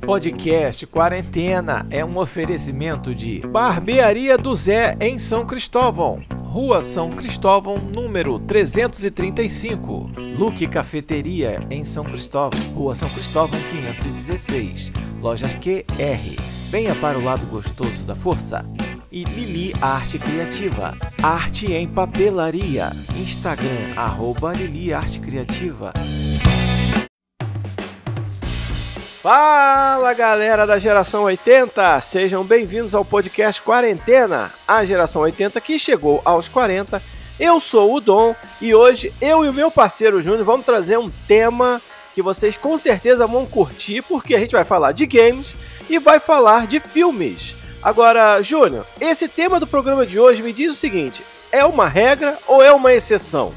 Podcast Quarentena é um oferecimento de Barbearia do Zé em São Cristóvão, Rua São Cristóvão, número 335. Luque Cafeteria em São Cristóvão, Rua São Cristóvão 516. Lojas QR. Venha para o lado gostoso da força. E Lili Arte Criativa. Arte em papelaria. Instagram, arroba Lili Arte Criativa. Fala galera da geração 80, sejam bem-vindos ao podcast Quarentena, a geração 80 que chegou aos 40. Eu sou o Dom e hoje eu e o meu parceiro Júnior vamos trazer um tema que vocês com certeza vão curtir, porque a gente vai falar de games e vai falar de filmes. Agora, Júnior, esse tema do programa de hoje me diz o seguinte: é uma regra ou é uma exceção?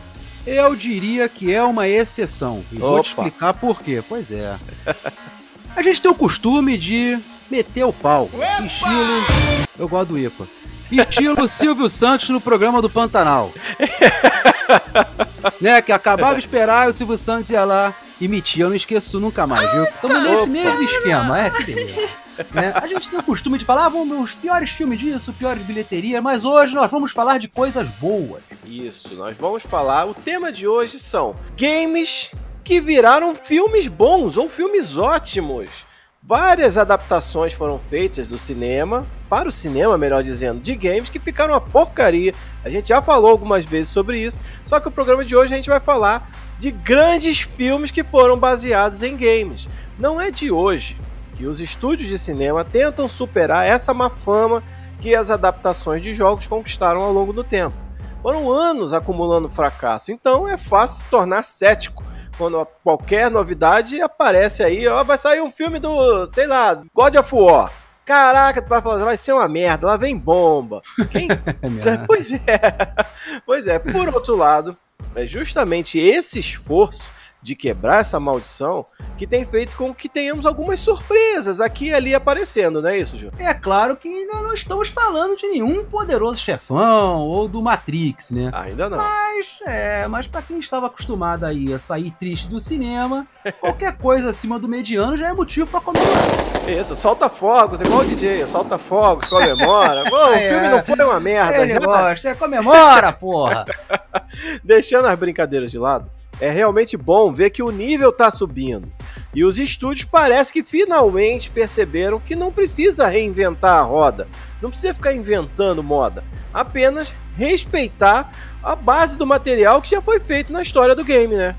Eu diria que é uma exceção. E vou te explicar por quê. Pois é. A gente tem o costume de meter o pau. Epa! Estilo. Eu gosto do IPA. Estilo Silvio Santos no programa do Pantanal. né? Que acabava de esperar e o Silvio Santos ia lá e metia. Eu não esqueço nunca mais, viu? Estamos nesse mesmo esquema. É, que beleza. Né? A gente tem o costume de falar, ah, vamos, os piores filmes disso, piores bilheteria, mas hoje nós vamos falar de coisas boas. Isso, nós vamos falar. O tema de hoje são games que viraram filmes bons ou filmes ótimos. Várias adaptações foram feitas do cinema, para o cinema, melhor dizendo, de games que ficaram uma porcaria. A gente já falou algumas vezes sobre isso, só que o programa de hoje a gente vai falar de grandes filmes que foram baseados em games. Não é de hoje que os estúdios de cinema tentam superar essa má fama que as adaptações de jogos conquistaram ao longo do tempo. Foram anos acumulando fracasso, então é fácil se tornar cético quando qualquer novidade aparece aí, ó, vai sair um filme do, sei lá, God of War. Caraca, tu vai falar, vai ser uma merda, lá vem bomba. Quem? É pois é. Pois é, por outro lado, é justamente esse esforço de quebrar essa maldição que tem feito com que tenhamos algumas surpresas aqui e ali aparecendo, não é isso, Ju? É claro que ainda não estamos falando de nenhum poderoso chefão ou do Matrix, né? Ainda não. Mas, é, mas para quem estava acostumado aí a sair triste do cinema, qualquer coisa acima do mediano já é motivo para comemorar. Isso, solta fogos, igual o DJ, solta fogos, comemora. Pô, o é, filme não foi uma merda. Ele já... gosta, é, comemora, porra! Deixando as brincadeiras de lado, é realmente bom ver que o nível está subindo. E os estúdios parece que finalmente perceberam que não precisa reinventar a roda, não precisa ficar inventando moda, apenas respeitar a base do material que já foi feito na história do game, né?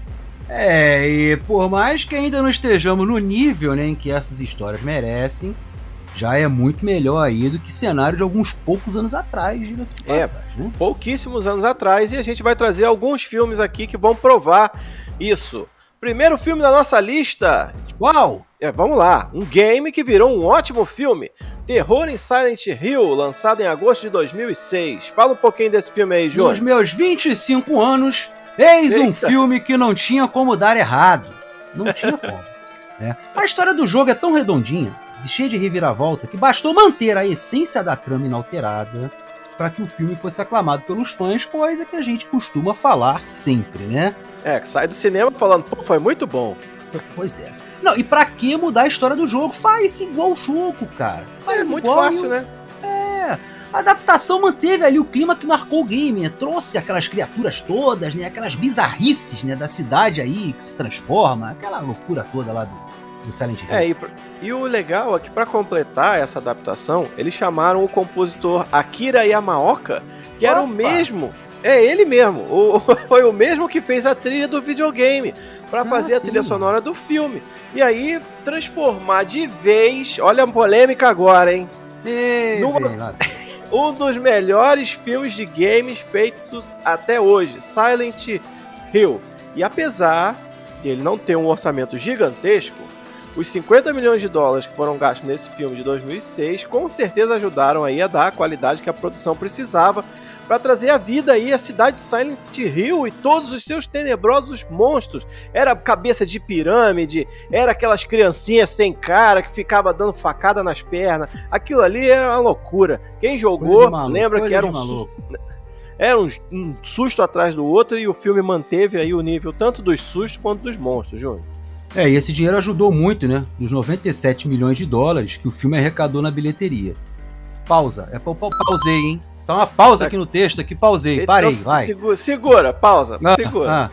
É, e por mais que ainda não estejamos no nível né, em que essas histórias merecem, já é muito melhor aí do que cenário de alguns poucos anos atrás, diga-se de é, passagem, né? Pouquíssimos anos atrás, e a gente vai trazer alguns filmes aqui que vão provar isso. Primeiro filme da nossa lista. Uau! É, vamos lá. Um game que virou um ótimo filme. Terror em Silent Hill, lançado em agosto de 2006. Fala um pouquinho desse filme aí, João. Nos meus 25 anos, eis Eita. um filme que não tinha como dar errado. Não tinha como. Né? A história do jogo é tão redondinha, cheia de reviravolta, que bastou manter a essência da trama inalterada para que o filme fosse aclamado pelos fãs, coisa que a gente costuma falar sempre, né? É, que sai do cinema falando, pô, foi muito bom. Pois é. Não, e pra que mudar a história do jogo? Faz igual o jogo, cara. Faz é muito fácil, né? É. A adaptação manteve ali o clima que marcou o game, né? trouxe aquelas criaturas todas, né? Aquelas bizarrices, né? Da cidade aí que se transforma, aquela loucura toda lá do, do Silent Hill. É, e, e o legal é que para completar essa adaptação, eles chamaram o compositor Akira Yamaoka, que Opa. era o mesmo é ele mesmo. O, foi o mesmo que fez a trilha do videogame para ah, fazer a trilha sonora do filme. E aí transformar de vez, olha a polêmica agora, hein? Ei, numa, um dos melhores filmes de games feitos até hoje, Silent Hill. E apesar de ele não ter um orçamento gigantesco, os 50 milhões de dólares que foram gastos nesse filme de 2006 com certeza ajudaram aí a dar a qualidade que a produção precisava para trazer a vida aí a cidade de Silent Hill e todos os seus tenebrosos monstros. Era cabeça de pirâmide, era aquelas criancinhas sem cara que ficava dando facada nas pernas. Aquilo ali era uma loucura. Quem jogou maluco, lembra que era um susto, era um, susto atrás do outro e o filme manteve aí o nível tanto dos sustos quanto dos monstros, Júnior. É, e esse dinheiro ajudou muito, né? Dos 97 milhões de dólares que o filme arrecadou na bilheteria. Pausa. É pa pa pausei, hein? Tá uma pausa aqui no texto, aqui pausei. Então, Parei, vai. Segura, segura pausa, ah, segura. Ah.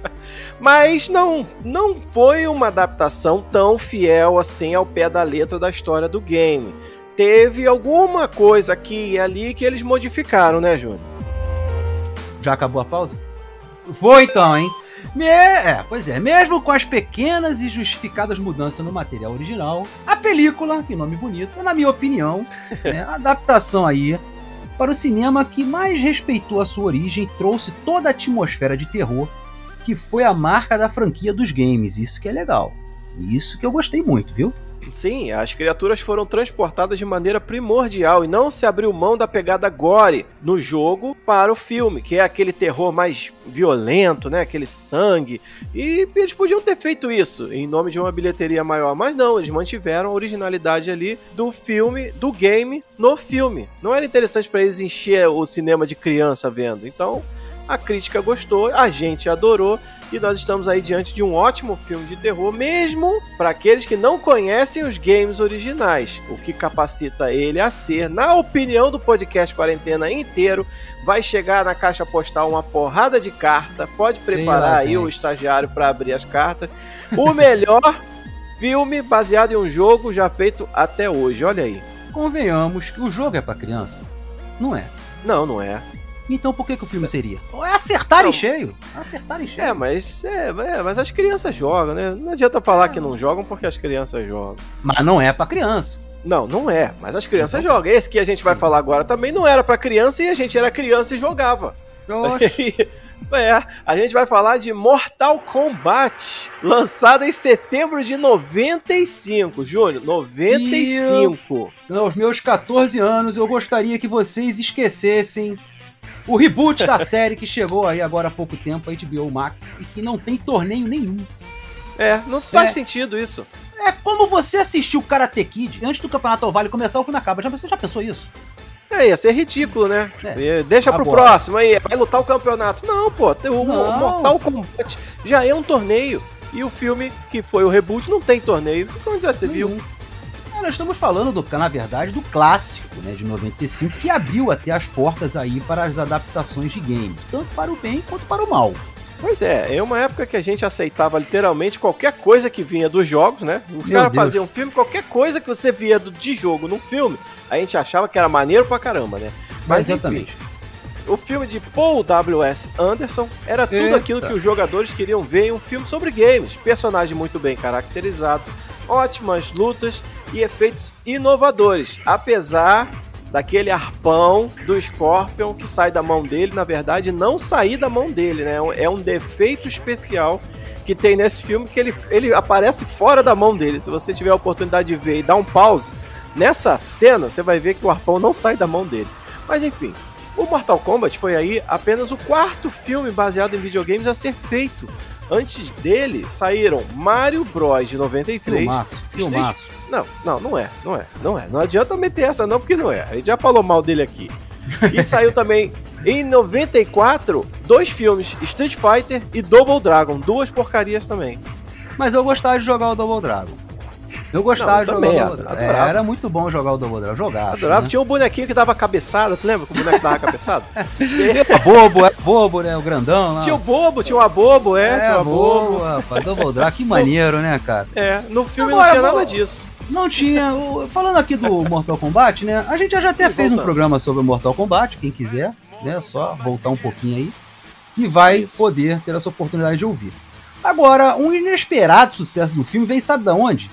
Mas não, não foi uma adaptação tão fiel assim ao pé da letra da história do game. Teve alguma coisa aqui e ali que eles modificaram, né, Júnior? Já acabou a pausa? Foi então, hein? Me... É, pois é, mesmo com as pequenas e justificadas mudanças no material original, a película, que nome bonito, na minha opinião, é a adaptação aí para o cinema que mais respeitou a sua origem e trouxe toda a atmosfera de terror que foi a marca da franquia dos games. Isso que é legal. Isso que eu gostei muito, viu? Sim, as criaturas foram transportadas de maneira primordial e não se abriu mão da pegada gore no jogo para o filme, que é aquele terror mais violento, né? Aquele sangue. E eles podiam ter feito isso em nome de uma bilheteria maior, mas não, eles mantiveram a originalidade ali do filme, do game no filme. Não era interessante para eles encher o cinema de criança vendo. Então, a crítica gostou, a gente adorou e nós estamos aí diante de um ótimo filme de terror, mesmo para aqueles que não conhecem os games originais, o que capacita ele a ser, na opinião do podcast Quarentena inteiro, vai chegar na caixa postal uma porrada de carta, pode preparar aí o estagiário para abrir as cartas. O melhor filme baseado em um jogo já feito até hoje, olha aí. Convenhamos que o jogo é para criança. Não é? Não, não é. Então por que, que o filme seria? É acertar em cheio. Acertar em cheio. É, mas, é, é, mas as crianças jogam, né? Não adianta falar é. que não jogam porque as crianças jogam. Mas não é pra criança. Não, não é. Mas as crianças então, jogam. Esse que a gente vai falar agora também não era pra criança e a gente era criança e jogava. É, a gente vai falar de Mortal Kombat, lançado em setembro de 95. Júnior, 95. E eu, aos meus 14 anos, eu gostaria que vocês esquecessem o reboot da série que chegou aí agora há pouco tempo, a HBO Max, e que não tem torneio nenhum. É, não faz é. sentido isso. É como você assistiu Karate Kid antes do Campeonato Oval começar, o filme acaba. Já, você já pensou isso? É, ia ser ridículo, né? É. Deixa pro Agora. próximo aí, vai lutar o campeonato. Não, pô, o, não. Mortal Kombat já é um torneio. E o filme, que foi o reboot, não tem torneio. Onde já você viu? Nós estamos falando, do, na verdade, do clássico né, de 95, que abriu até as portas aí para as adaptações de games, tanto para o bem quanto para o mal. Pois é, é uma época que a gente aceitava literalmente qualquer coisa que vinha dos jogos, né? Os caras faziam um filme, qualquer coisa que você via do, de jogo num filme, a gente achava que era maneiro pra caramba, né? Mas Exatamente. Enfim, o filme de Paul W.S. Anderson era tudo Eita. aquilo que os jogadores queriam ver em um filme sobre games. Personagem muito bem caracterizado, ótimas lutas e efeitos inovadores, apesar daquele arpão do Scorpion que sai da mão dele, na verdade, não sair da mão dele, né? É um defeito especial que tem nesse filme que ele, ele aparece fora da mão dele. Se você tiver a oportunidade de ver e dar um pause nessa cena, você vai ver que o arpão não sai da mão dele. Mas enfim, o Mortal Kombat foi aí apenas o quarto filme baseado em videogames a ser feito. Antes dele saíram Mario Bros de 93. Filmaço, filmaço. Não, não, não é, não é, não é. Não adianta meter essa não, porque não é. A gente já falou mal dele aqui. E saiu também em 94 dois filmes, Street Fighter e Double Dragon, duas porcarias também. Mas eu gostava de jogar o Double Dragon. Eu gostava não, eu de jogar o. É, era muito bom jogar o Dragon. Jogava. Adorava. Né? Tinha um bonequinho que dava cabeçada, tu lembra o boneco dava cabeçada? é bobo, é bobo, né? O grandão lá. Tinha o bobo, tinha o abobo, é, é tinha o abobo. bobo. Rapaz, Double Dragon, que maneiro, né, cara? É, no filme Agora, não tinha nada disso. Não tinha. Falando aqui do Mortal Kombat, né? A gente já até Sim, fez voltando. um programa sobre o Mortal Kombat, quem quiser, né? Só voltar um pouquinho aí. E vai Isso. poder ter essa oportunidade de ouvir. Agora, um inesperado sucesso do filme vem, sabe da onde?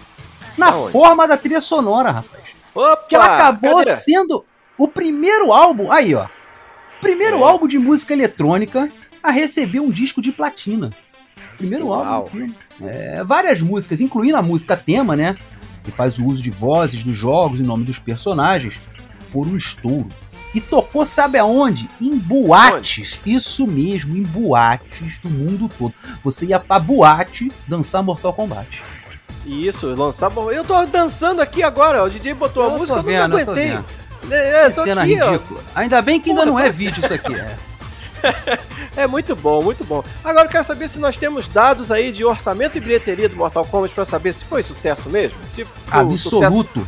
Na Aonde? forma da trilha sonora, rapaz. Opa, que ela acabou cadê? sendo o primeiro álbum. Aí, ó. Primeiro é. álbum de música eletrônica a receber um disco de platina. Primeiro Uau. álbum filme. É, várias músicas, incluindo a música tema, né? Que faz o uso de vozes dos jogos em nome dos personagens, foram um estouro. E tocou, sabe aonde? Em boates. Onde? Isso mesmo, em boates do mundo todo. Você ia pra boate dançar Mortal Kombat. Isso, lançar. Eu tô dançando aqui agora, o DJ botou eu a música, vendo, eu não aguentei. Eu é, é, cena aqui, ridícula. Ó. Ainda bem que ainda Porra, não é vídeo isso aqui. É. É muito bom, muito bom. Agora eu quero saber se nós temos dados aí de orçamento e bilheteria do Mortal Kombat para saber se foi sucesso mesmo. Se Absoluto.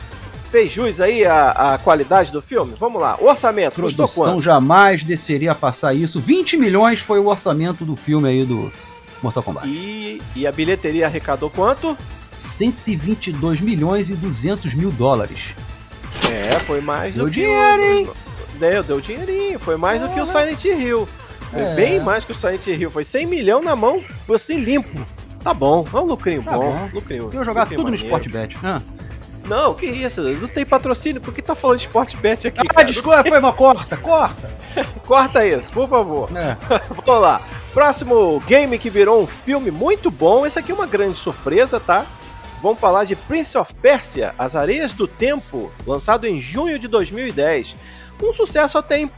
fez jus aí a, a qualidade do filme? Vamos lá. O orçamento, Produção custou quanto? jamais desceria a passar isso. 20 milhões foi o orçamento do filme aí do Mortal Kombat. E, e a bilheteria arrecadou quanto? 122 milhões e 200 mil dólares. É, foi mais Deu do dinheiro, que o... hein? Deu, deu dinheirinho. Foi mais do que o Silent Hill. Foi É. bem mais que o Silent Hill. Foi 100 milhões na mão, assim limpo. Tá bom, é um lucrinho Tá bom. bom. Lucrinho, Eu jogar tudo no maneiro. Sportbet. Ah, Não, que isso, não tem patrocínio. Por que tá falando de Sportbet aqui? ah cara? desculpa, foi uma corta, corta. Corta isso, por favor. É. Vamos lá. Próximo game que virou um filme muito bom. Esse aqui é uma grande surpresa, tá? Vamos falar de Prince of Persia, As Areias do Tempo, lançado em junho de 2010. Um sucesso até im-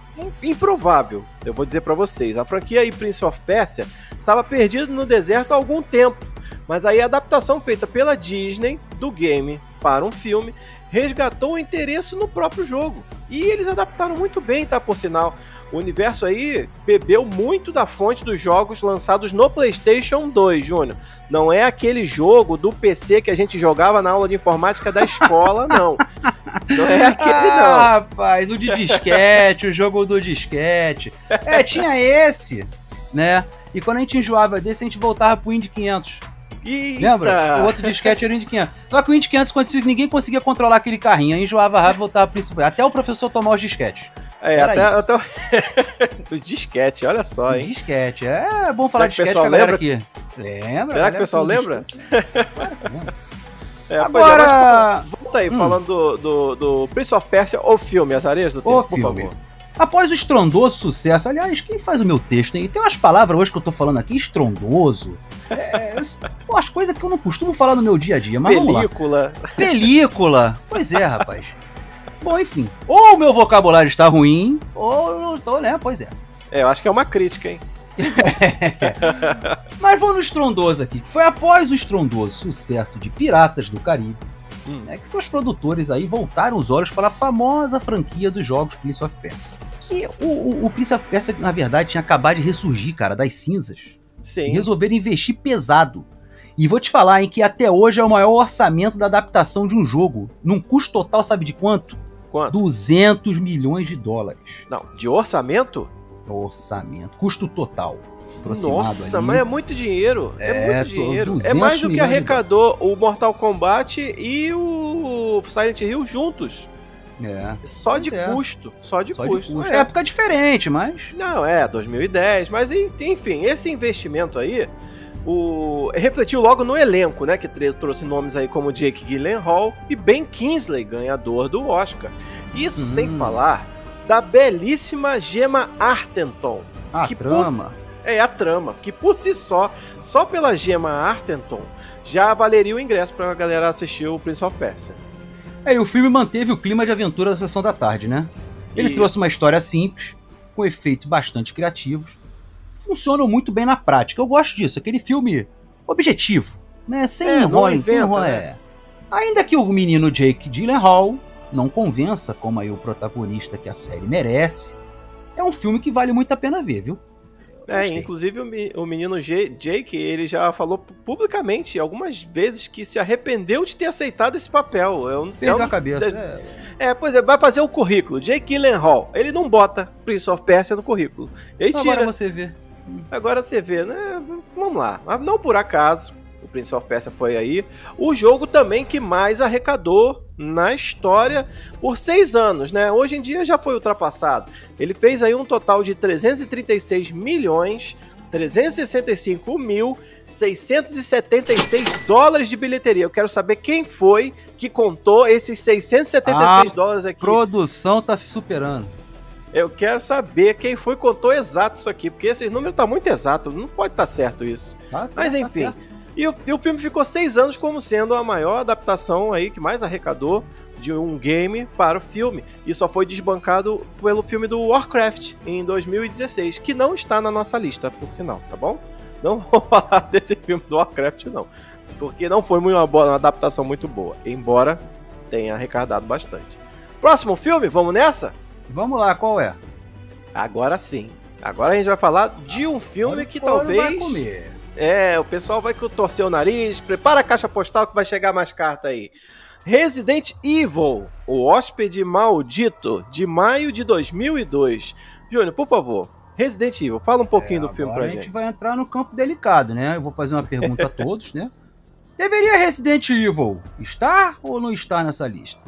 improvável, eu vou dizer pra vocês. A franquia aí Prince of Persia estava perdida no deserto há algum tempo, mas aí a adaptação feita pela Disney do game para um filme resgatou o interesse no próprio jogo. E eles adaptaram muito bem, tá? Por sinal, o universo aí bebeu muito da fonte dos jogos lançados no PlayStation 2, Júnior. Não é aquele jogo do PC que a gente jogava na aula de informática da escola, não. Não é aquele, ah, não. rapaz, o de disquete, o jogo do disquete. É, tinha esse, né? E quando a gente enjoava desse, a gente voltava pro Indy 500. Eita. Lembra? O outro disquete era o Indy 500. Só que o Indy 500, quando ninguém conseguia controlar aquele carrinho, aí enjoava rápido e voltava pro principal. Até o professor tomar os disquetes. É, Era até, isso. até o- do disquete, olha só, hein? Disquete. É bom falar Será disquete pessoal que a galera aqui. Lembra? Será que o pessoal lembra? É, é, Agora, mas volta aí, Hum. falando do, do, do Prince of Persia, o filme, As Areias do Tempo, o por filme. favor. Após o estrondoso sucesso, aliás, quem faz o meu texto, hein? Tem umas palavras hoje que eu tô falando aqui, estrondoso. É, pô, as coisas que eu não costumo falar no meu dia a dia, mas vamos lá. Película. Película. Pois é, rapaz. Bom, enfim. Ou o meu vocabulário está ruim, ou eu não tô, né? Pois é. É, eu acho que é uma crítica, hein? Mas vamos no estrondoso aqui. Foi após o estrondoso sucesso de Piratas do Caribe, Hum. né, que seus produtores aí voltaram os olhos para a famosa franquia dos jogos Prince of Persia. Que o, o, o Prince of Persia, na verdade, tinha acabado de ressurgir, cara, das cinzas. E Sim. resolveram investir pesado. E vou te falar, hein, que até hoje é o maior orçamento da adaptação de um jogo. Num custo total, sabe de quanto? Quanto? 200 milhões de dólares. Não, de orçamento? Orçamento. Custo total. Nossa, ali. mas é muito dinheiro. É, É, muito dinheiro. É 200 mais do que arrecadou o Mortal Kombat e o Silent Hill juntos. É. Só de É. custo. Só de Só custo. de custo. É. Época diferente, mas. Não, é, 2010. Mas en- enfim, esse investimento aí o... refletiu logo no elenco, né? Que trouxe nomes aí como Jake Gyllenhaal e Ben Kingsley, ganhador do Oscar. Isso Hum. sem falar da belíssima Gemma Arterton. A Que trama. É a trama, que por si só, só pela Gemma Arterton, já valeria o ingresso pra galera assistir o Prince of Persia. É, e o filme manteve o clima de aventura da sessão da tarde, né? Ele Isso. trouxe uma história simples, com efeitos bastante criativos. Funcionam muito bem na prática. Eu gosto disso, aquele filme objetivo, né? Sem É, enrola, inventa, sem enrola, né? é. Ainda que o menino Jake Gyllenhaal não convença, como aí o protagonista que a série merece, é um filme que vale muito a pena ver, viu? É, inclusive o, me- o menino Jake, ele já falou pu- publicamente algumas vezes que se arrependeu de ter aceitado esse papel. É, um, é, Perdeu um- a cabeça. é. é, pois é, vai fazer o currículo. Jake Gyllenhaal, ele não bota Prince of Persia no currículo. Ele tira. Agora você vê. Agora você vê, né? Vamos lá. Mas não por acaso, o Prince of Persia foi aí. O jogo também que mais arrecadou na história por seis anos, né? Hoje em dia já foi ultrapassado. Ele fez aí um total de 336 milhões 365 mil 676 dólares de bilheteria. Eu quero saber quem foi que contou esses 676 Ah, dólares aqui. Produção tá se superando. Eu quero saber quem foi que contou exato isso aqui, porque esse número tá muito exato, não pode estar certo isso. Tá certo, Mas tá enfim, certo. E o, e o filme ficou seis anos como sendo a maior adaptação aí que mais arrecadou de um game para o filme. E só foi desbancado pelo filme do Warcraft em 2016, que não está na nossa lista, por sinal, tá bom? Não vou falar desse filme do Warcraft, não. Porque não foi uma, boa, uma adaptação muito boa, embora tenha arrecadado bastante. Próximo filme, vamos nessa? Vamos lá, qual é? Agora sim. Agora a gente vai falar de um filme Olha, que talvez. vai comer. É, o pessoal vai torcer o nariz. Prepara a caixa postal que vai chegar mais carta aí. Resident Evil, o hóspede maldito, de maio de 2002. Júnior, por favor, Resident Evil, fala um pouquinho É, do filme pra a gente gente. vai entrar no campo delicado, né? Eu vou fazer uma pergunta a todos, né? Deveria Resident Evil estar ou não estar nessa lista?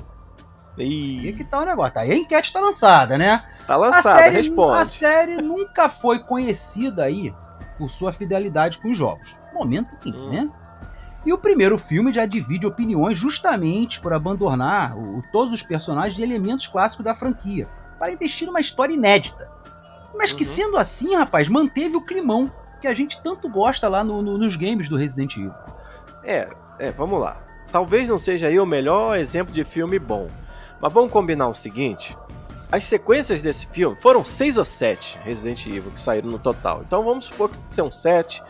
E que tá o negócio? Tá aí a enquete tá lançada, né? tá A lançada, série, responde. a série nunca foi conhecida aí por sua fidelidade com os jogos. Momento sim, Hum. né? E o primeiro filme já divide opiniões justamente por abandonar o- todos os personagens e elementos clássicos da franquia, para investir numa história inédita. Mas que Uhum. sendo assim, rapaz, manteve o climão que a gente tanto gosta lá no- no- nos games do Resident Evil. É, é, vamos lá. Talvez não seja aí o melhor exemplo de filme bom. Mas vamos combinar o seguinte: as sequências desse filme foram seis ou sete Resident Evil que saíram no total. Então vamos supor que são sete,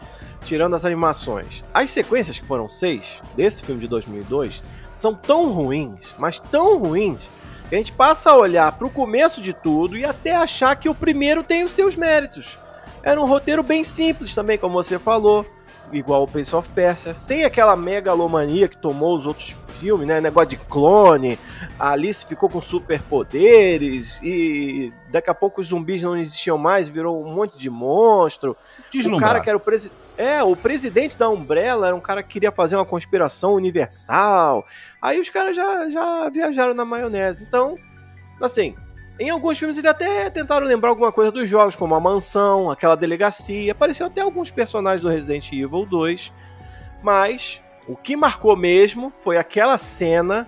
tirando as animações. As sequências que foram seis desse filme de 2002 são tão ruins, mas tão ruins, que a gente passa a olhar pro começo de tudo e até achar que o primeiro tem os seus méritos. Era um roteiro bem simples também, como você falou igual o Prince of Persia, sem aquela megalomania que tomou os outros filmes, né? Negócio de clone, a Alice ficou com superpoderes e daqui a pouco os zumbis não existiam mais, virou um monte de monstro. O cara que era o presidente. É, o presidente da Umbrella era um cara que queria fazer uma conspiração universal. Aí os caras já, já viajaram na maionese. Então, assim, em alguns filmes eles até tentaram lembrar alguma coisa dos jogos, como a mansão, aquela delegacia. Apareceu até alguns personagens do Resident Evil 2. Mas o que marcou mesmo foi aquela cena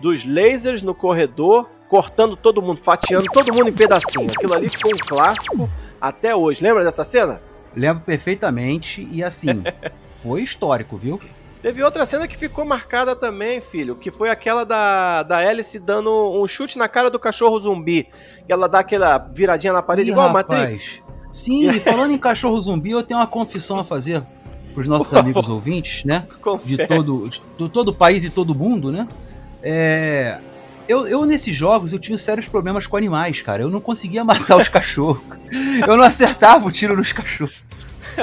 dos lasers no corredor, cortando todo mundo, fatiando todo mundo em pedacinho. Aquilo ali ficou um clássico até hoje. Lembra dessa cena? Lembro perfeitamente e assim, foi histórico, viu? Teve outra cena que ficou marcada também, filho, que foi aquela da, da Alice dando um chute na cara do cachorro zumbi. Que ela dá aquela viradinha na parede, Ih, igual a rapaz. Matrix. Sim, e falando em cachorro zumbi, eu tenho uma confissão a fazer pros nossos amigos ouvintes, né? De Confesso. todo, de todo o país e todo o mundo, né? É, eu, eu, nesses jogos, eu tinha sérios problemas com animais, cara. Eu não conseguia matar os cachorros. Eu não acertava o tiro nos cachorros.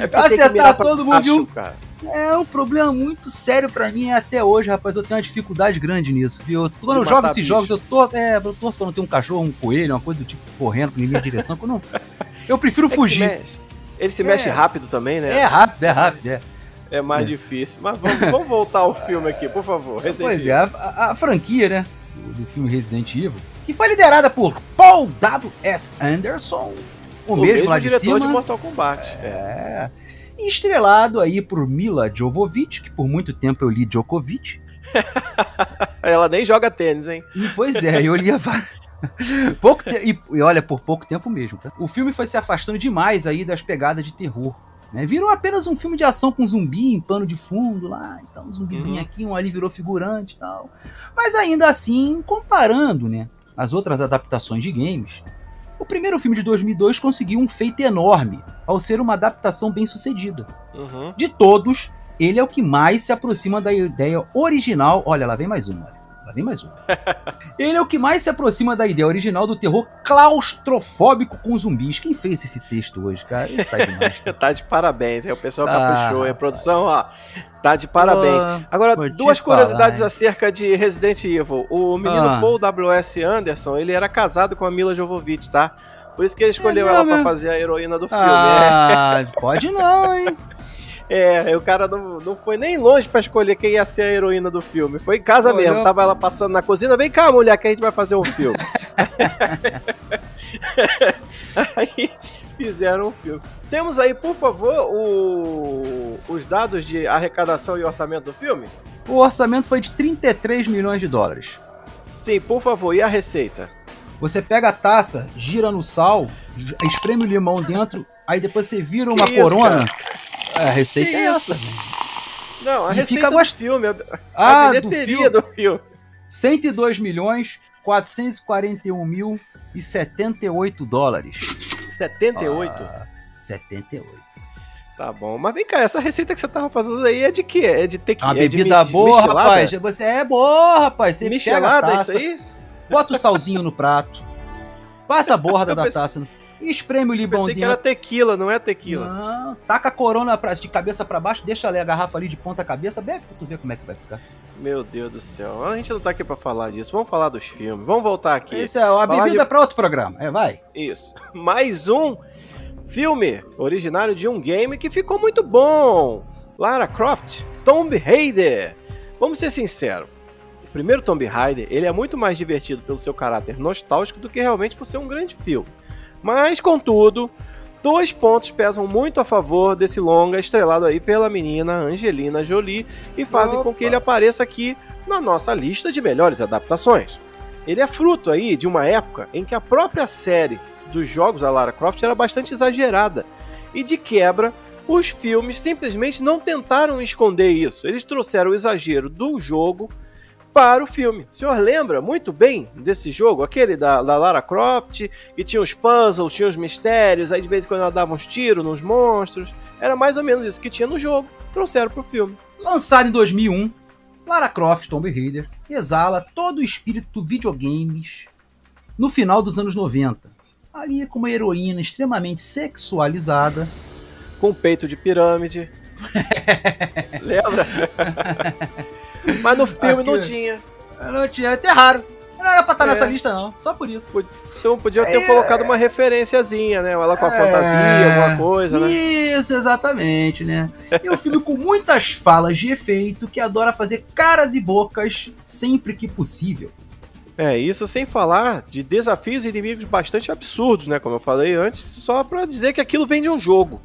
É pra todo mundo, baixo, viu? cara. É um problema muito sério pra mim até hoje, rapaz. Eu tenho uma dificuldade grande nisso, viu? Quando eu jogo esses bicho. jogos, eu torço, é, eu torço pra não ter um cachorro, um coelho, uma coisa do tipo correndo em minha direção. Eu, não, eu prefiro É que se fugir. mexe. Ele se É. mexe rápido também, né? É rápido, é rápido, é. É mais É. difícil. Mas vamos, vamos voltar ao filme aqui, por favor. Resident Pois é, a, a- a franquia, né, do, do filme Resident Evil, que foi liderada por Paul W.S. Anderson, o, O mesmo, mesmo lá de diretor cima. de Mortal Kombat. É. E estrelado aí por Mila Jovovich, que por muito tempo eu li Djokovic. Ela nem joga tênis, hein? Pois é, eu lia vários. Pouco te- e, e olha, por pouco tempo mesmo, tá? O filme foi se afastando demais aí das pegadas de terror. Né? Virou apenas um filme de ação com zumbi em pano de fundo lá, então um zumbizinho Uhum. aqui, um ali virou figurante e tal. Mas ainda assim, comparando, né, as outras adaptações de games, o primeiro filme de 2002 conseguiu um feito enorme ao ser uma adaptação bem sucedida. Uhum. De todos, ele é o que mais se aproxima da ideia original. Olha, lá vem mais uma. Lá vem mais uma. ele é o que mais se aproxima da ideia original do terror claustrofóbico com zumbis. Quem fez esse texto hoje, cara? Isso tá demais. cara. Tá de parabéns, aí o pessoal Ah, caprichou, hein? A produção, ó, tá de parabéns. Pô, Agora, duas falar, curiosidades hein? acerca de Resident Evil. O menino Ah. Paul W.S. Anderson, ele era casado com a Mila Jovovich, tá? Por isso que ele escolheu É ela é? fazer a heroína do filme. Ah, pode não, hein? É, o cara não, não foi nem longe pra escolher quem ia ser a heroína do filme. Foi em casa mesmo. Tava ela passando na cozinha. Vem cá, mulher, que a gente vai fazer um filme. aí fizeram um filme. Temos aí, por favor, o- os dados de arrecadação e orçamento do filme? O orçamento foi de 33 milhões de dólares. Sim, por favor. E a receita? Você pega a taça, gira no sal, espreme o limão dentro, aí depois você vira uma Que isso, corona. É, a receita Que é isso? essa. Não, a E receita fica do gost- filme. A, Ah, a do bilheteria filme. do filme. 102 milhões 441 mil e 78 dólares. 78. Ah, 78. Tá bom. Mas vem cá, essa receita que você tava fazendo aí é de quê? É de ter que Uma é de bebida boa, michelada? rapaz. Você é boa, rapaz. Você pega a Michelada, taça, isso aí? bota o salzinho no prato, passa a borda da pensei- taça no- espreme o limão Pensei que era tequila, não é tequila. Não, taca a corona pra- de cabeça pra baixo, deixa ali a garrafa ali de ponta cabeça, bebe pra tu ver como é que vai ficar. Meu Deus do céu. A gente não tá aqui pra falar disso. Vamos falar dos filmes. Vamos voltar aqui. Esse é a Falar bebida de- pra outro programa. É, vai. Isso. Mais um filme originário de um game que ficou muito bom. Lara Croft, Tomb Raider. Vamos ser sinceros. O primeiro Tomb Raider, ele é muito mais divertido pelo seu caráter nostálgico do que realmente por ser um grande filme. Mas, contudo, dois pontos pesam muito a favor desse longa estrelado aí pela menina Angelina Jolie e fazem com que Opa. ele apareça aqui na nossa lista de melhores adaptações. Ele é fruto aí de uma época em que a própria série dos jogos da Lara Croft era bastante exagerada. E de quebra, os filmes simplesmente não tentaram esconder isso. Eles trouxeram o exagero do jogo para o filme. O senhor lembra muito bem desse jogo? Aquele da, da Lara Croft, que tinha os puzzles, tinha os mistérios, aí de vez em quando ela dava uns tiros nos monstros. Era mais ou menos isso que tinha no jogo. Trouxeram pro filme. Lançado em 2001, Lara Croft Tomb Raider exala todo o espírito do videogames no final dos anos 90. Ali com uma heroína extremamente sexualizada, com peito de pirâmide. Lembra? Mas no filme não Aqui. tinha. não tinha, é até raro. Não era pra estar É. nessa lista não, só por isso. Então podia ter É. colocado uma referenciazinha, né? Ela com a É. fantasia, alguma coisa, né? Isso, exatamente, né? E um filme com muitas falas de efeito que adora fazer caras e bocas sempre que possível. É, isso sem falar de desafios e inimigos bastante absurdos, né? Como eu falei antes, só pra dizer que aquilo vem de um jogo.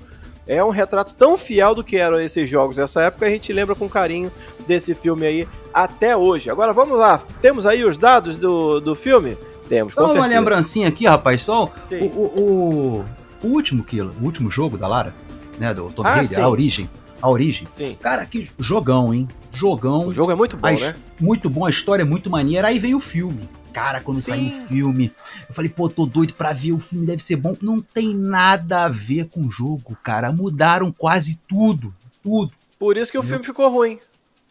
É um retrato tão fiel do que eram esses jogos dessa época, a gente lembra com carinho desse filme aí até hoje. Agora vamos lá, temos aí os dados do, do filme? Temos, Só uma certeza. lembrancinha aqui, rapaz, só o, o, o, o último Kilo, o último jogo da Lara, né, do Tomb Ah, Raider, a origem, a origem. Sim. Cara, que jogão, hein? Jogão, O jogo é muito bom, a- né? muito bom, a história é muito maneira. Aí veio o filme. Cara, quando Sim. saiu o filme, eu falei, pô, tô doido pra ver, o filme deve ser bom. Não tem nada a ver com o jogo, cara. Mudaram quase tudo, tudo. Por isso que o filme ficou ruim.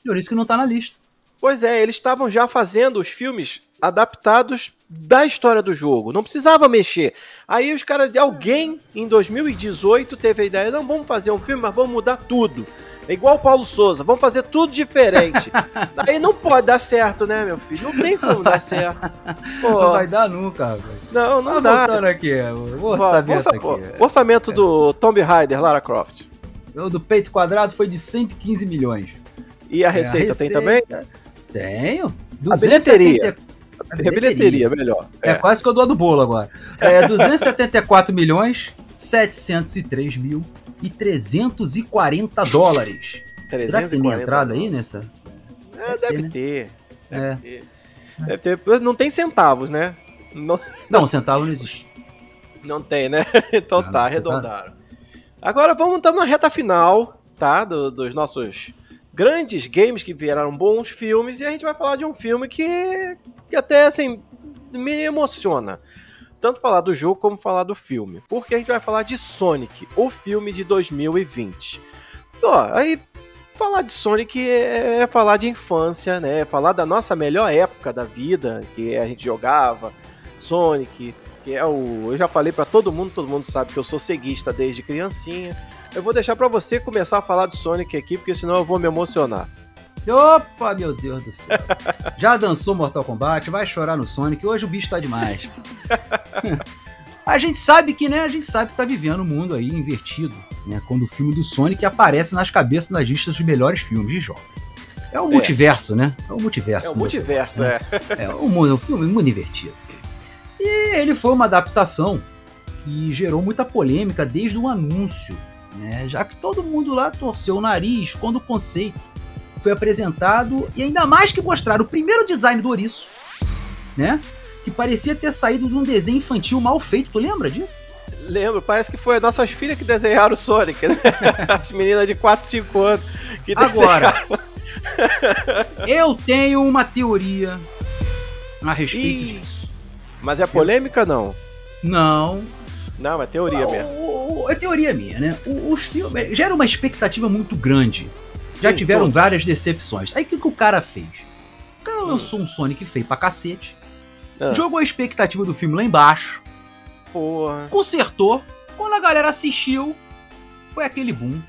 Por isso que não tá na lista. Pois é, eles estavam já fazendo os filmes adaptados da história do jogo. Não precisava mexer. Aí os caras, alguém em 2018 teve a ideia: não, vamos fazer um filme, mas vamos mudar tudo. É igual o Paulo Souza, vamos fazer tudo diferente. Aí não pode dar certo, né, meu filho? Não tem como dar certo. Pô, Não vai dar nunca, velho. não, não Tá dá. aqui, o Ó, orçamento orça- aqui. ó, Orçamento do Tomb Raider, Lara Croft. O do peito quadrado foi de 115 milhões. E a É, receita, tem também? Tenho. A bilheteria. 270 A bilheteria, melhor. É. quase que eu dou a do bolo agora. É 274 milhões, 703 mil e 340 dólares. Será que tem minha 340 entrada aí nessa? É, deve ter. Deve É. ter. Deve ter. Não tem centavos, né? Não, Não, centavo não existe. não tem, né? Então Não, tá, não, tá- arredondaram. Agora vamos estamos na reta final, tá? Do- dos nossos grandes games que viraram bons filmes. E a gente vai falar de um filme que, que até assim me emociona. Tanto falar do jogo como falar do filme. Porque a gente vai falar de Sonic, o filme de 2020. Ó, aí falar de Sonic é, é falar de infância, né? É falar da nossa melhor época da vida, que a gente jogava Sonic, que é o. Eu já falei pra todo mundo, todo mundo sabe que eu sou ceguista desde criancinha. Eu vou deixar pra você começar a falar de Sonic aqui, porque senão eu vou me emocionar. Opa, meu Deus do céu. Já dançou Mortal Kombat, vai chorar no Sonic, hoje o bicho tá demais. A gente sabe que, né, a gente sabe que tá vivendo um mundo aí invertido, né, quando o filme do Sonic aparece nas cabeças nas listas dos melhores filmes de jogos. É o multiverso, né? É o multiverso. É o multiverso, fala, é. né? É o mundo, o filme mundo invertido. E ele foi uma adaptação que gerou muita polêmica desde o anúncio, né? Já que todo mundo lá torceu o nariz quando o conceito foi apresentado e ainda mais que mostraram o primeiro design do ouriço, né? Que parecia ter saído de um desenho infantil mal feito. Tu lembra disso? Lembro, parece que foi as nossas filhas que desenharam o Sonic, né? As meninas de 4, 5 anos que Agora, eu tenho uma teoria a respeito Ih. disso. Mas é polêmica não? Não, Não, é teoria O- mesmo. É teoria minha, né? O- Os filmes gera uma expectativa muito grande. Já Sim, tiveram todos. várias decepções. Aí o que, que o cara fez? O cara Hum. lançou um Sonic feio pra cacete. Ah. Jogou a expectativa do filme lá embaixo. Porra. Consertou. Quando a galera assistiu, foi aquele boom.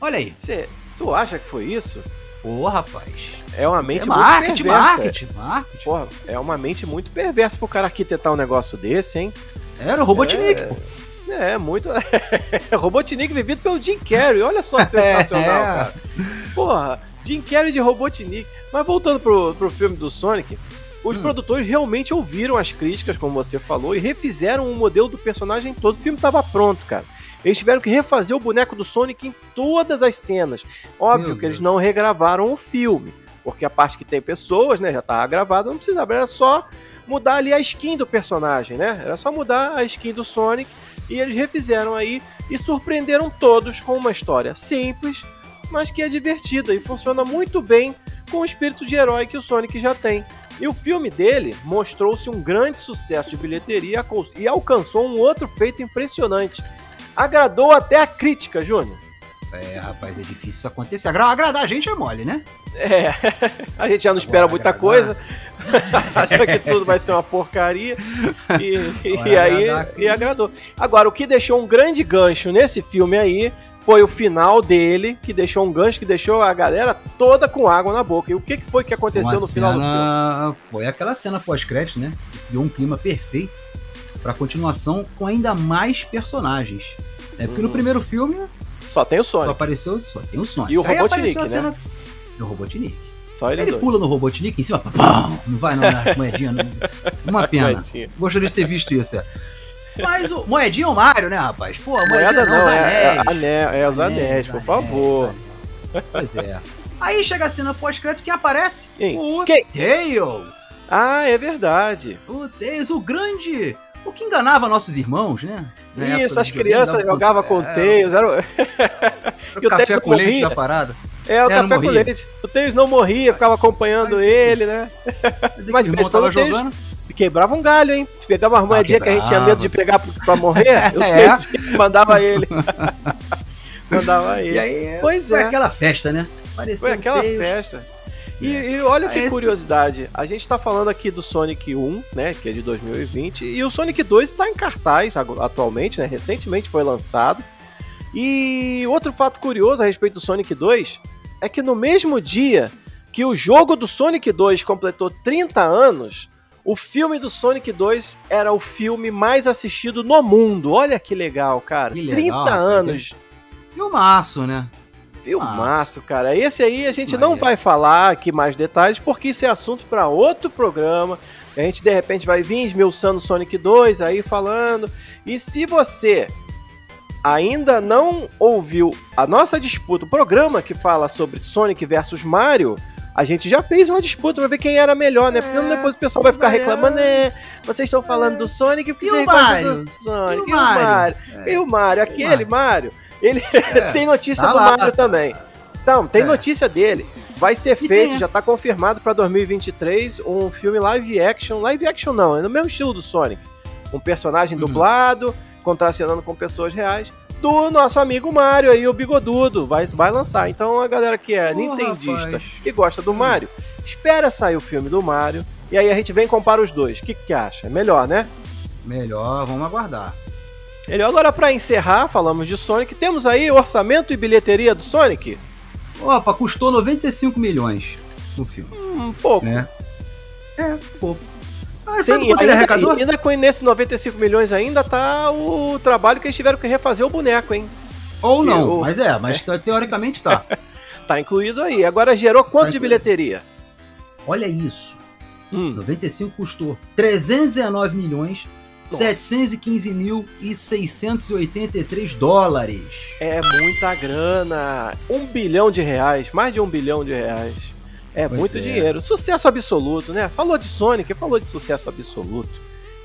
Olha aí. Cê, tu acha que foi isso? Pô, rapaz. É uma mente É muito marketing, perversa. marketing, marketing. Porra, é uma mente muito perversa pro cara arquitetar um negócio desse, hein? Era o Robotnik, pô. É, muito. Robotnik vivido pelo Jim Carrey. Olha só que sensacional, É. cara. Porra, Jim Carrey de Robotnik. Mas voltando pro, pro filme do Sonic, os Hum. produtores realmente ouviram as críticas, como você falou, e refizeram o modelo do personagem todo. O filme tava pronto, cara. Eles tiveram que refazer o boneco do Sonic em todas as cenas. Óbvio Meu que eles Deus. não regravaram o filme, porque a parte que tem pessoas, né, já tava gravada, não precisava, era só mudar ali a skin do personagem, né? Era só mudar a skin do Sonic e eles refizeram aí e surpreenderam todos com uma história simples, mas que é divertida e funciona muito bem com o espírito de herói que o Sonic já tem. E o filme dele mostrou-se um grande sucesso de bilheteria e alcançou um outro feito impressionante. Agradou até a crítica, Júnior. É, rapaz, é difícil isso acontecer. Agra- agradar a gente é mole, né? É, a gente já não espera Agora, muita agradar. coisa, acha que tudo vai ser uma porcaria, e, e aí agradar e agradou. Agora, o que deixou um grande gancho nesse filme aí foi o final dele, que deixou um gancho que deixou a galera toda com água na boca. E o que, foi que aconteceu Uma no final do filme? cena... Foi aquela cena pós-crédito, né? Criou um clima perfeito pra continuação com ainda mais personagens. É porque no Uhum. primeiro filme Só tem o só Sonic, apareceu, só tem o Sonic. E o Aí Robotnik, né? cena- E o Robotnik. só ele Ele dois. pula no Robotnik em cima, pam, não vai não, na moedinha. Não. Uma pena. Gostaria de ter visto isso, é. Mas o moedinha é o Mario, né, rapaz? Pô, a moedinha Moeda não, não, os é, é, anéis. anel, é os anéis, por anéis, favor. anéis. Pois é. Aí chega a cena pós-crédito, quem aparece? Quem? O Quem? Tails. Ah, é verdade. O Tails, o grande... O que enganava nossos irmãos, né? Na Isso, as crianças jogavam com é, Tails. Era... e o café com leite da parada. É, o É, café com leite. O Tails não morria, ficava acompanhando Mas, ele, né? Mas, Mas o irmão tava Tails jogando. Quebrava um galho, hein? Pegava as moedinhas que a gente tinha medo de pegar pra morrer, o É. Mandava ele. mandava ele. E aí, Pois foi é. aquela festa, né? Pareceu Foi aquela festa. E, e olha que Esse- curiosidade, a gente tá falando aqui do Sonic 1, né, que é de 2020, e o Sonic 2 tá em cartaz atualmente, né, recentemente foi lançado. E outro fato curioso a respeito do Sonic 2 é que no mesmo dia que o jogo do Sonic 2 completou 30 anos, o filme do Sonic 2 era o filme mais assistido no mundo. Olha que legal, cara. Que legal, 30 rapaz. anos. Filmaço, né? Filmaço, cara. Esse aí a gente não Maneiro. vai falar aqui mais detalhes, porque isso é assunto para outro programa. A gente de repente vai vir esmiuçando Sonic 2 aí falando. E se você ainda não ouviu a nossa disputa, o programa que fala sobre Sonic versus Mario, a gente já fez uma disputa pra ver quem era melhor, né? Porque senão É, depois o pessoal vai ficar Mario- reclamando, né? Vocês estão falando do Sonic porque E o vocês gostam Mario? do Sonic. E o Mario? É. E o Mario, aquele Mario, ele É, tem notícia tá do lá. Mario também. Então, tem É. notícia dele. Vai ser feito, já tá confirmado pra 2023, um filme live action. Live action não, é no mesmo estilo do Sonic. Um personagem Uhum. dublado, contracenando com pessoas reais, do nosso amigo Mario aí, o Bigodudo. Vai, vai lançar. Então, a galera que é Pô, nintendista rapaz. e gosta do. Mario, espera sair o filme do Mario. E aí a gente vem e compara os dois. O que, que acha? É melhor, né? Melhor, vamos aguardar. Ele agora para encerrar, falamos de Sonic. Temos aí orçamento e bilheteria do Sonic? Opa, custou 95 milhões no filme, Um pouco. né? É, pouco. Ah, Sim, sabe quanto ele ainda, arrecadou? ainda com nesse 95 milhões ainda tá o trabalho que eles tiveram que refazer o boneco, hein? Ou não, Eu- mas é, mas teoricamente tá. Tá incluído aí. Agora gerou quanto Tá de bilheteria? Olha isso. Hum, 95 custou 319 milhões Nossa. 715 mil e 683 dólares. é muita grana. Um bilhão de reais, mais de um bilhão de reais. É Pois muito é. dinheiro. Sucesso absoluto, né? Falou de Sonic, falou de sucesso absoluto.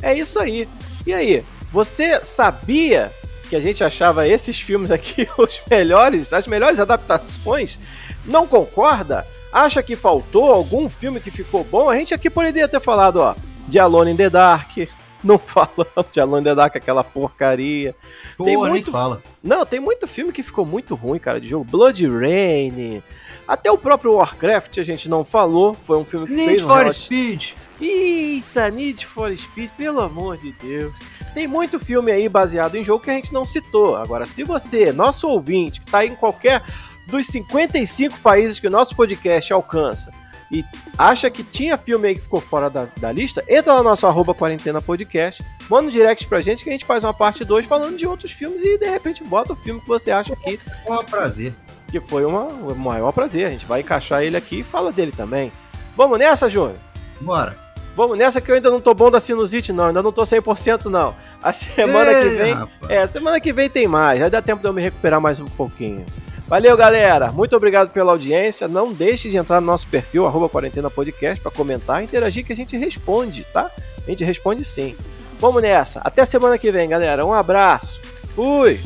É isso aí. E aí, você sabia que a gente achava esses filmes aqui os melhores, as melhores adaptações? Não concorda? Acha que faltou algum filme que ficou bom? A gente aqui poderia ter falado, ó, de Alone in the Dark. Não falamos de Alone in the Dark, aquela porcaria. Pô, Tem muito- fala. Não, tem muito filme que ficou muito ruim, cara, de jogo. Blood Rain. Até o próprio Warcraft a gente não falou. Foi um filme que Need fez for relati- Speed. Eita, Need for Speed, pelo amor de Deus. Tem muito filme aí baseado em jogo que a gente não citou. Agora, se você, nosso ouvinte, que está em qualquer dos 55 países que o nosso podcast alcança, e acha que tinha filme aí que ficou fora da, da lista, entra lá no nosso arroba quarentena podcast, manda um direct pra gente que a gente faz uma parte 2 falando de outros filmes e de repente bota o filme que você acha que. Foi um prazer. Que foi uma, um maior prazer. A gente vai encaixar ele aqui e fala dele também. Vamos nessa, Júnior? Bora. Vamos nessa que eu ainda não tô bom da sinusite, não. Ainda não tô 100% não. A semana Ei, que vem. Rapaz. É, semana que vem tem mais. Já dá tempo de eu me recuperar mais um pouquinho. Valeu, galera. Muito obrigado pela audiência. Não deixe de entrar no nosso perfil, arroba Quarentena Podcast, para comentar interagir que a gente responde, tá? A gente responde sim. Vamos nessa. Até semana que vem, galera. Um abraço. Fui!